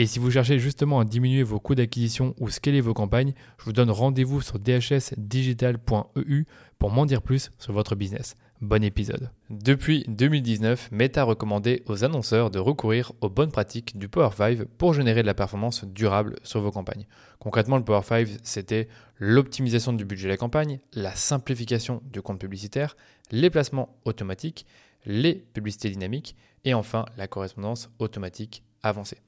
Et si vous cherchez justement à diminuer vos coûts d'acquisition ou scaler vos campagnes, je vous donne rendez-vous sur dhsdigital.eu pour m'en dire plus sur votre business. Bon épisode. Depuis 2019, Meta a recommandé aux annonceurs de recourir aux bonnes pratiques du Power 5 pour générer de la performance durable sur vos campagnes. Concrètement, le Power 5, c'était l'optimisation du budget de la campagne, la simplification du compte publicitaire, les placements automatiques, les publicités dynamiques et enfin la correspondance automatique avancée.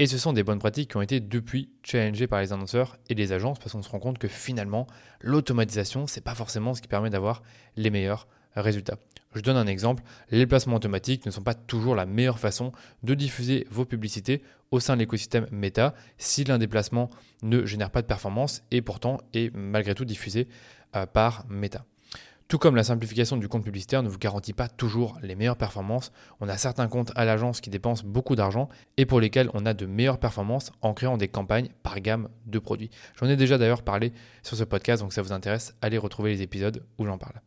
Et ce sont des bonnes pratiques qui ont été depuis challengées par les annonceurs et les agences parce qu'on se rend compte que finalement, l'automatisation, c'est pas forcément ce qui permet d'avoir les meilleurs résultats. Je donne un exemple, les placements automatiques ne sont pas toujours la meilleure façon de diffuser vos publicités au sein de l'écosystème Meta si l'un des placements ne génère pas de performance et pourtant est malgré tout diffusé euh, par Meta. Tout comme la simplification du compte publicitaire ne vous garantit pas toujours les meilleures performances, on a certains comptes à l'agence qui dépensent beaucoup d'argent et pour lesquels on a de meilleures performances en créant des campagnes par gamme de produits. J'en ai déjà d'ailleurs parlé sur ce podcast, donc ça vous intéresse, allez retrouver les épisodes où j'en parle.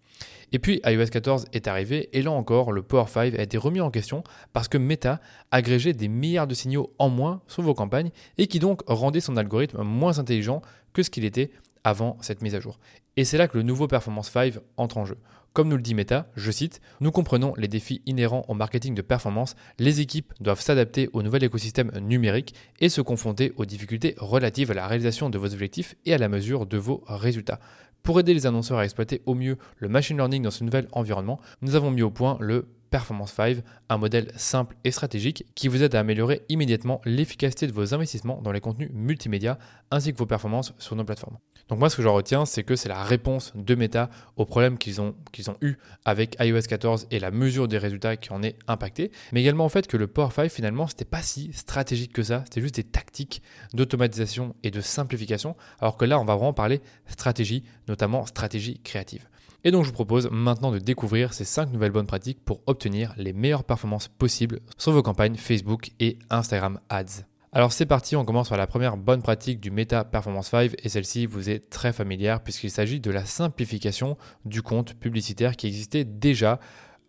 Et puis iOS 14 est arrivé et là encore le Power 5 a été remis en question parce que Meta agrégeait des milliards de signaux en moins sur vos campagnes et qui donc rendait son algorithme moins intelligent que ce qu'il était avant cette mise à jour. Et c'est là que le nouveau Performance 5 entre en jeu. Comme nous le dit Meta, je cite, Nous comprenons les défis inhérents au marketing de performance, les équipes doivent s'adapter au nouvel écosystème numérique et se confronter aux difficultés relatives à la réalisation de vos objectifs et à la mesure de vos résultats. Pour aider les annonceurs à exploiter au mieux le machine learning dans ce nouvel environnement, nous avons mis au point le Performance 5, un modèle simple et stratégique qui vous aide à améliorer immédiatement l'efficacité de vos investissements dans les contenus multimédia ainsi que vos performances sur nos plateformes. Donc moi ce que j'en retiens c'est que c'est la réponse de Meta aux problèmes qu'ils ont, qu'ils eu avec iOS 14 et la mesure des résultats qui en est impacté, mais également en fait que le Power 5 finalement c'était pas si stratégique que ça, c'était juste des tactiques d'automatisation et de simplification, alors que là on va vraiment parler stratégie, notamment stratégie créative. Et donc je vous propose maintenant de découvrir ces 5 nouvelles bonnes pratiques pour obtenir les meilleures performances possibles sur vos campagnes Facebook et Instagram Ads. Alors c'est parti, on commence par la première bonne pratique du Meta Performance 5 et celle-ci vous est très familière puisqu'il s'agit de la simplification du compte publicitaire qui existait déjà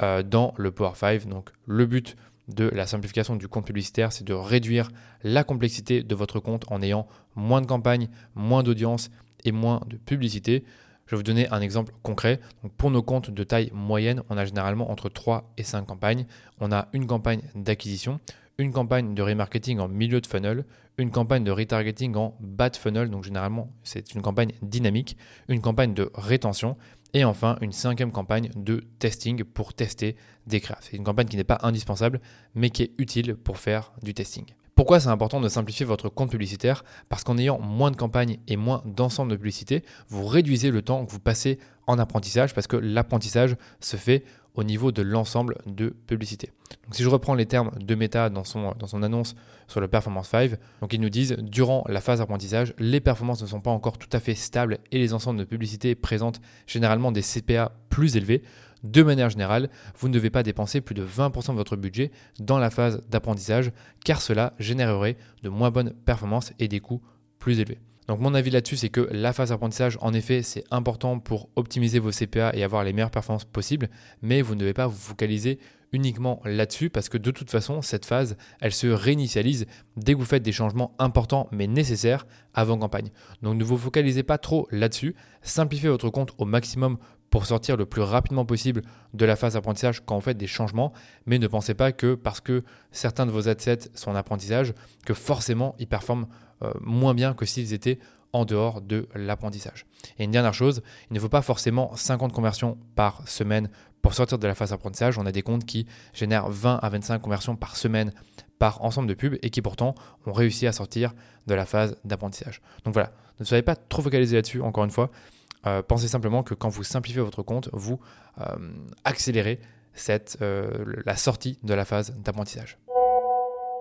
euh, dans le Power 5. Donc le but de la simplification du compte publicitaire, c'est de réduire la complexité de votre compte en ayant moins de campagnes, moins d'audience et moins de publicité. Je vais vous donner un exemple concret. pour nos comptes de taille moyenne, on a généralement entre 3 et 5 campagnes. On a une campagne d'acquisition, une campagne de remarketing en milieu de funnel, une campagne de retargeting en bas de funnel, donc généralement c'est une campagne dynamique, une campagne de rétention et enfin une cinquième campagne de testing pour tester des créas. C'est une campagne qui n'est pas indispensable mais qui est utile pour faire du testing. Pourquoi c'est important de simplifier votre compte publicitaire? Parce qu'en ayant moins de campagnes et moins d'ensemble de publicités, vous réduisez le temps que vous passez en apprentissage parce que l'apprentissage se fait au niveau de l'ensemble de publicités. Donc si je reprends les termes de Meta dans son, dans son annonce sur le Performance 5, donc ils nous disent durant la phase d'apprentissage, les performances ne sont pas encore tout à fait stables et les ensembles de publicités présentent généralement des CPA plus élevés. De manière générale, vous ne devez pas dépenser plus de 20% de votre budget dans la phase d'apprentissage, car cela générerait de moins bonnes performances et des coûts plus élevés. Donc mon avis là-dessus, c'est que la phase d'apprentissage, en effet, c'est important pour optimiser vos CPA et avoir les meilleures performances possibles, mais vous ne devez pas vous focaliser uniquement là-dessus parce que de toute façon, cette phase, elle se réinitialise dès que vous faites des changements importants mais nécessaires avant campagne. Donc ne vous focalisez pas trop là-dessus, simplifiez votre compte au maximum pour sortir le plus rapidement possible de la phase d'apprentissage quand vous faites des changements, mais ne pensez pas que parce que certains de vos assets sont en apprentissage, que forcément ils performent moins bien que s'ils étaient en dehors de l'apprentissage. Et une dernière chose, il ne faut pas forcément 50 conversions par semaine pour sortir de la phase apprentissage. On a des comptes qui génèrent 20 à 25 conversions par semaine par ensemble de pubs et qui pourtant ont réussi à sortir de la phase d'apprentissage. Donc voilà, ne soyez pas trop focalisé là-dessus, encore une fois. Euh, pensez simplement que quand vous simplifiez votre compte, vous euh, accélérez euh, la sortie de la phase d'apprentissage.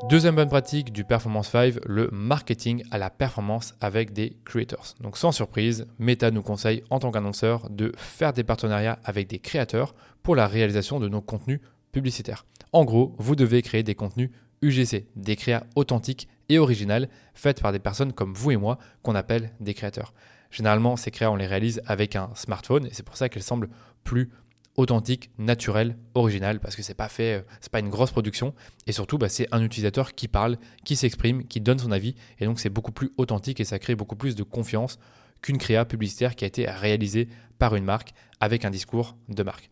Deuxième bonne pratique du Performance 5, le marketing à la performance avec des creators. Donc sans surprise, Meta nous conseille en tant qu'annonceur de faire des partenariats avec des créateurs pour la réalisation de nos contenus publicitaires. En gros, vous devez créer des contenus UGC, des créas authentiques et originales faites par des personnes comme vous et moi qu'on appelle des créateurs. Généralement, ces créas, on les réalise avec un smartphone et c'est pour ça qu'elles semblent plus authentique, naturel, original, parce que c'est pas fait, euh, c'est pas une grosse production, et surtout bah, c'est un utilisateur qui parle, qui s'exprime, qui donne son avis, et donc c'est beaucoup plus authentique et ça crée beaucoup plus de confiance qu'une créa publicitaire qui a été réalisée par une marque avec un discours de marque.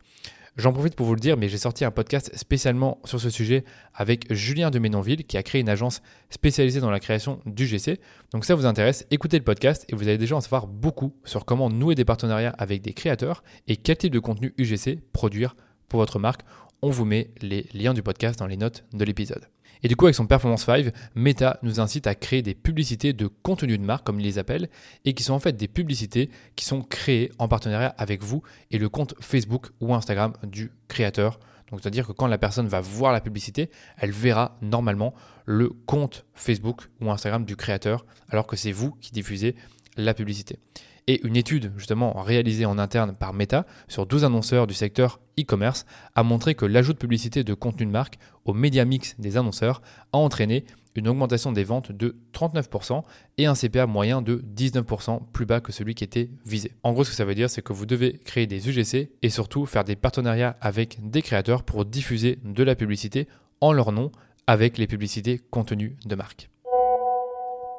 J'en profite pour vous le dire, mais j'ai sorti un podcast spécialement sur ce sujet avec Julien de Ménonville, qui a créé une agence spécialisée dans la création du GC. Donc ça vous intéresse, écoutez le podcast et vous allez déjà en savoir beaucoup sur comment nouer des partenariats avec des créateurs et quel type de contenu UGC produire pour votre marque. On vous met les liens du podcast dans les notes de l'épisode. Et du coup, avec son Performance 5, Meta nous incite à créer des publicités de contenu de marque, comme il les appelle, et qui sont en fait des publicités qui sont créées en partenariat avec vous et le compte Facebook ou Instagram du créateur. Donc, c'est-à-dire que quand la personne va voir la publicité, elle verra normalement le compte Facebook ou Instagram du créateur, alors que c'est vous qui diffusez la publicité. Et une étude justement réalisée en interne par Meta sur 12 annonceurs du secteur e-commerce a montré que l'ajout de publicité de contenu de marque au média mix des annonceurs a entraîné une augmentation des ventes de 39% et un CPA moyen de 19% plus bas que celui qui était visé. En gros, ce que ça veut dire, c'est que vous devez créer des UGC et surtout faire des partenariats avec des créateurs pour diffuser de la publicité en leur nom avec les publicités contenues de marque.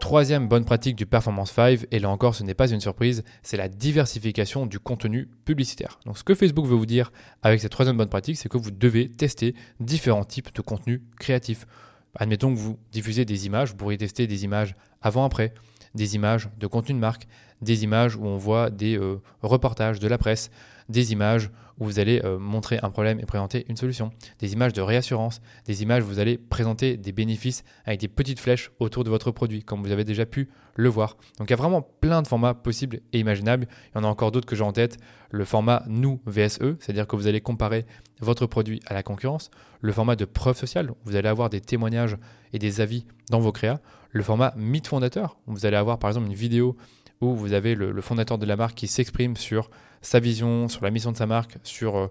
Troisième bonne pratique du Performance 5, et là encore ce n'est pas une surprise, c'est la diversification du contenu publicitaire. Donc ce que Facebook veut vous dire avec cette troisième bonne pratique, c'est que vous devez tester différents types de contenus créatifs. Admettons que vous diffusez des images, vous pourriez tester des images avant-après, des images de contenu de marque, des images où on voit des euh, reportages de la presse, des images où vous allez euh, montrer un problème et présenter une solution, des images de réassurance, des images où vous allez présenter des bénéfices avec des petites flèches autour de votre produit, comme vous avez déjà pu le voir. Donc il y a vraiment plein de formats possibles et imaginables. Il y en a encore d'autres que j'ai en tête. Le format nous VSE, c'est-à-dire que vous allez comparer votre produit à la concurrence. Le format de preuve sociale, vous allez avoir des témoignages et des avis dans vos créas. Le format mythe fondateur, vous allez avoir par exemple une vidéo où vous avez le, fondateur de la marque qui s'exprime sur sa vision, sur la mission de sa marque, sur euh,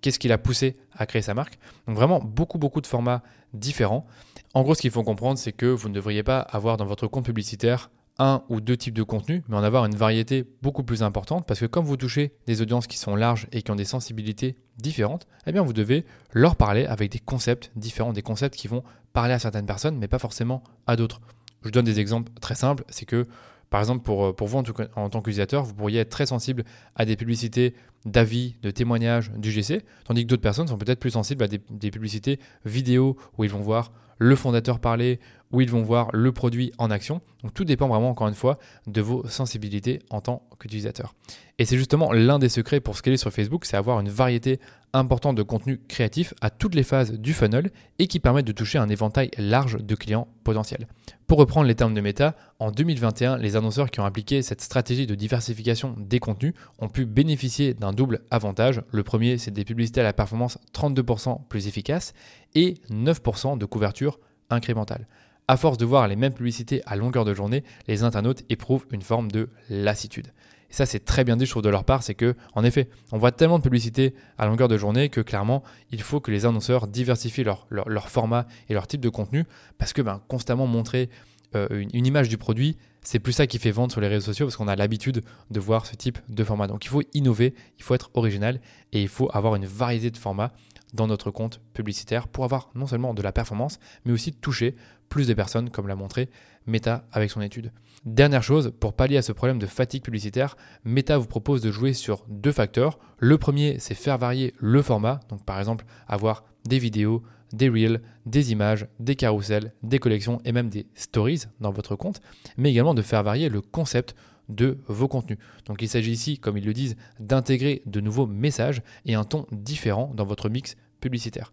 qu'est-ce qui l'a poussé à créer sa marque. Donc vraiment beaucoup beaucoup de formats différents. En gros, ce qu'il faut comprendre, c'est que vous ne devriez pas avoir dans votre compte publicitaire un ou deux types de contenus, mais en avoir une variété beaucoup plus importante, parce que comme vous touchez des audiences qui sont larges et qui ont des sensibilités différentes, eh bien vous devez leur parler avec des concepts différents, des concepts qui vont parler à certaines personnes, mais pas forcément à d'autres. Je donne des exemples très simples, c'est que par exemple, pour, euh, vous en, tant qu'utilisateur, vous pourriez être très sensible à des publicités d'avis, de témoignages du GC, tandis que d'autres personnes sont peut-être plus sensibles à des, publicités vidéo où ils vont voir le fondateur parler, où ils vont voir le produit en action. Donc tout dépend vraiment, encore une fois, de vos sensibilités en tant qu'utilisateur. Et c'est justement l'un des secrets pour scaler sur Facebook, c'est avoir une variété importante de contenu créatif à toutes les phases du funnel et qui permettent de toucher un éventail large de clients potentiels. Pour reprendre les termes de Meta, en 2021, les annonceurs qui ont appliqué cette stratégie de diversification des contenus ont pu bénéficier d'un un double avantage. Le premier, c'est des publicités à la performance 32% plus efficace et 9% de couverture incrémentale. À force de voir les mêmes publicités à longueur de journée, les internautes éprouvent une forme de lassitude. Et ça, c'est très bien dit, je trouve, de leur part, c'est que, en effet, on voit tellement de publicités à longueur de journée que clairement, il faut que les annonceurs diversifient leur, leur, format et leur type de contenu parce que ben, constamment montrer euh, une, image du produit, c'est plus ça qui fait vendre sur les réseaux sociaux parce qu'on a l'habitude de voir ce type de format. Donc il faut innover, il faut être original et il faut avoir une variété de formats dans notre compte publicitaire pour avoir non seulement de la performance, mais aussi toucher plus de personnes, comme l'a montré Meta avec son étude. Dernière chose, pour pallier à ce problème de fatigue publicitaire, Meta vous propose de jouer sur deux facteurs. Le premier, c'est faire varier le format, donc par exemple avoir des vidéos, des reels, des images, des carousels, des collections et même des stories dans votre compte, mais également de faire varier le concept de vos contenus. Donc il s'agit ici, comme ils le disent, d'intégrer de nouveaux messages et un ton différent dans votre mix publicitaire.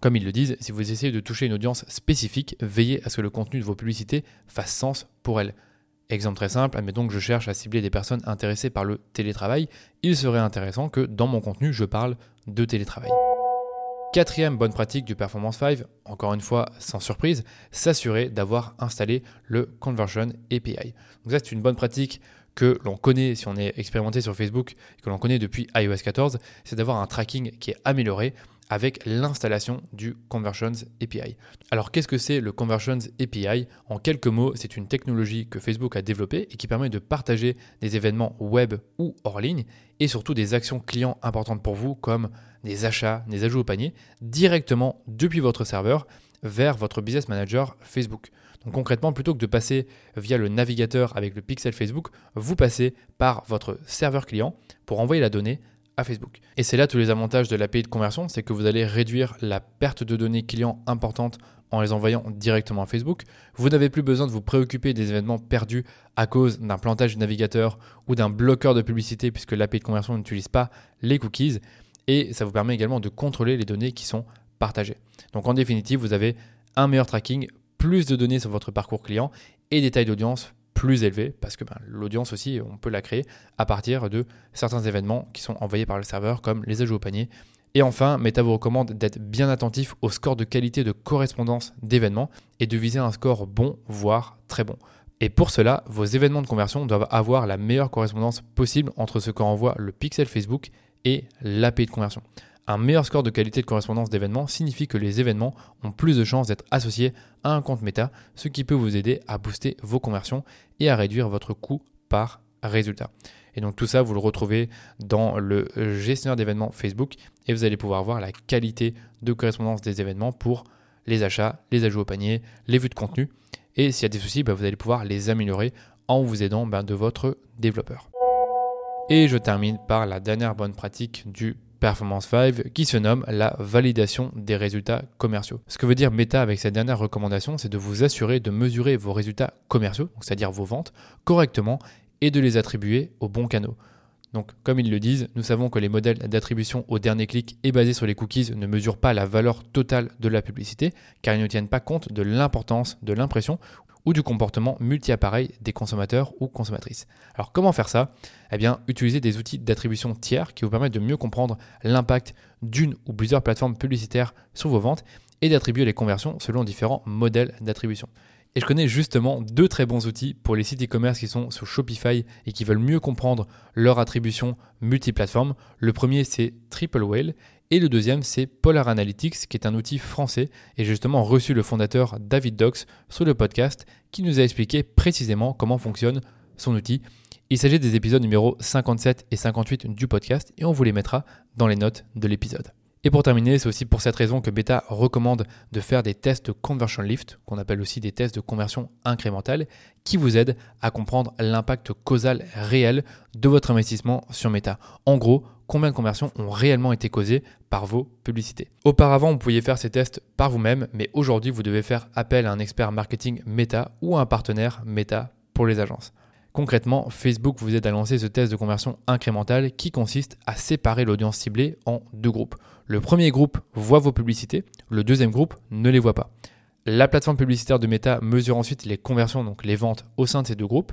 Comme ils le disent, si vous essayez de toucher une audience spécifique, veillez à ce que le contenu de vos publicités fasse sens pour elle. Exemple très simple, admettons que je cherche à cibler des personnes intéressées par le télétravail, il serait intéressant que dans mon contenu, je parle de télétravail. Quatrième bonne pratique du Performance 5, encore une fois sans surprise, s'assurer d'avoir installé le Conversion API. Donc ça c'est une bonne pratique que l'on connaît si on est expérimenté sur Facebook, que l'on connaît depuis iOS 14, c'est d'avoir un tracking qui est amélioré avec l'installation du Conversions API. Alors qu'est-ce que c'est le Conversions API En quelques mots, c'est une technologie que Facebook a développée et qui permet de partager des événements web ou hors ligne et surtout des actions clients importantes pour vous comme des achats, des ajouts au panier directement depuis votre serveur vers votre business manager Facebook. Donc concrètement, plutôt que de passer via le navigateur avec le pixel Facebook, vous passez par votre serveur client pour envoyer la donnée Facebook. Et c'est là tous les avantages de l'API de conversion, c'est que vous allez réduire la perte de données clients importante en les envoyant directement à Facebook. Vous n'avez plus besoin de vous préoccuper des événements perdus à cause d'un plantage du navigateur ou d'un bloqueur de publicité puisque l'API de conversion n'utilise pas les cookies. Et ça vous permet également de contrôler les données qui sont partagées. Donc en définitive, vous avez un meilleur tracking, plus de données sur votre parcours client et des tailles d'audience plus élevé parce que ben, l'audience aussi, on peut la créer à partir de certains événements qui sont envoyés par le serveur, comme les ajouts au panier. Et enfin, Meta vous recommande d'être bien attentif au score de qualité de correspondance d'événements et de viser un score bon, voire très bon. Et pour cela, vos événements de conversion doivent avoir la meilleure correspondance possible entre ce qu'envoie le pixel Facebook et l'API de conversion. Un meilleur score de qualité de correspondance d'événements signifie que les événements ont plus de chances d'être associés à un compte méta, ce qui peut vous aider à booster vos conversions et à réduire votre coût par résultat. Et donc tout ça, vous le retrouvez dans le gestionnaire d'événements Facebook et vous allez pouvoir voir la qualité de correspondance des événements pour les achats, les ajouts au panier, les vues de contenu. Et s'il y a des soucis, bah, vous allez pouvoir les améliorer en vous aidant bah, de votre développeur. Et je termine par la dernière bonne pratique du Performance 5 qui se nomme la validation des résultats commerciaux. Ce que veut dire Meta avec cette dernière recommandation, c'est de vous assurer de mesurer vos résultats commerciaux, c'est-à-dire vos ventes, correctement et de les attribuer aux bons canaux. Donc, comme ils le disent, nous savons que les modèles d'attribution au dernier clic et basés sur les cookies ne mesurent pas la valeur totale de la publicité, car ils ne tiennent pas compte de l'importance de l'impression ou du comportement multi-appareil des consommateurs ou consommatrices. Alors comment faire ça? Eh bien, utiliser des outils d'attribution tiers qui vous permettent de mieux comprendre l'impact d'une ou plusieurs plateformes publicitaires sur vos ventes et d'attribuer les conversions selon différents modèles d'attribution. Et je connais justement deux très bons outils pour les sites e-commerce qui sont sur Shopify et qui veulent mieux comprendre leur attribution multiplateforme. Le premier, c'est Triple Whale et le deuxième, c'est Polar Analytics, qui est un outil français. Et justement reçu le fondateur David Dox sur le podcast qui nous a expliqué précisément comment fonctionne son outil. Il s'agit des épisodes numéro 57 et 58 du podcast et on vous les mettra dans les notes de l'épisode. Et pour terminer, c'est aussi pour cette raison que Beta recommande de faire des tests conversion lift, qu'on appelle aussi des tests de conversion incrémentale, qui vous aident à comprendre l'impact causal réel de votre investissement sur Meta. En gros, combien de conversions ont réellement été causées par vos publicités. Auparavant, vous pouviez faire ces tests par vous-même, mais aujourd'hui, vous devez faire appel à un expert marketing Meta ou à un partenaire Meta pour les agences. Concrètement, Facebook vous aide à lancer ce test de conversion incrémentale qui consiste à séparer l'audience ciblée en deux groupes. Le premier groupe voit vos publicités, le deuxième groupe ne les voit pas. La plateforme publicitaire de Meta mesure ensuite les conversions, donc les ventes au sein de ces deux groupes.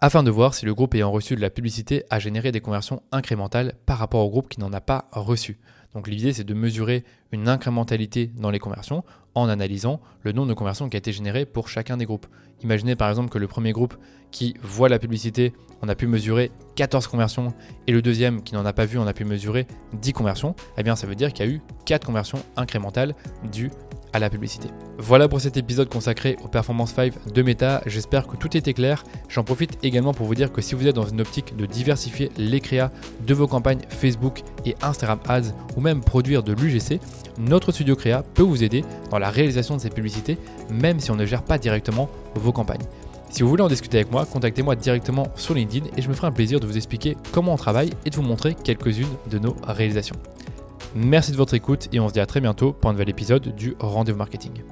Afin de voir si le groupe ayant reçu de la publicité a généré des conversions incrémentales par rapport au groupe qui n'en a pas reçu. Donc l'idée c'est de mesurer une incrémentalité dans les conversions en analysant le nombre de conversions qui a été généré pour chacun des groupes. Imaginez par exemple que le premier groupe qui voit la publicité, on a pu mesurer 14 conversions et le deuxième qui n'en a pas vu, on a pu mesurer 10 conversions. Eh bien ça veut dire qu'il y a eu 4 conversions incrémentales dues à la publicité. Voilà pour cet épisode consacré aux Performance 5 de Meta. J'espère que tout était clair. J'en profite également pour vous dire que si vous êtes dans une optique de diversifier les créas de vos campagnes Facebook et Instagram Ads ou même produire de l'UGC, notre studio créa peut vous aider dans la réalisation de ces publicités, même si on ne gère pas directement vos campagnes. Si vous voulez en discuter avec moi, contactez-moi directement sur LinkedIn et je me ferai un plaisir de vous expliquer comment on travaille et de vous montrer quelques-unes de nos réalisations. Merci de votre écoute et on se dit à très bientôt pour un nouvel épisode du Rendez-vous Marketing.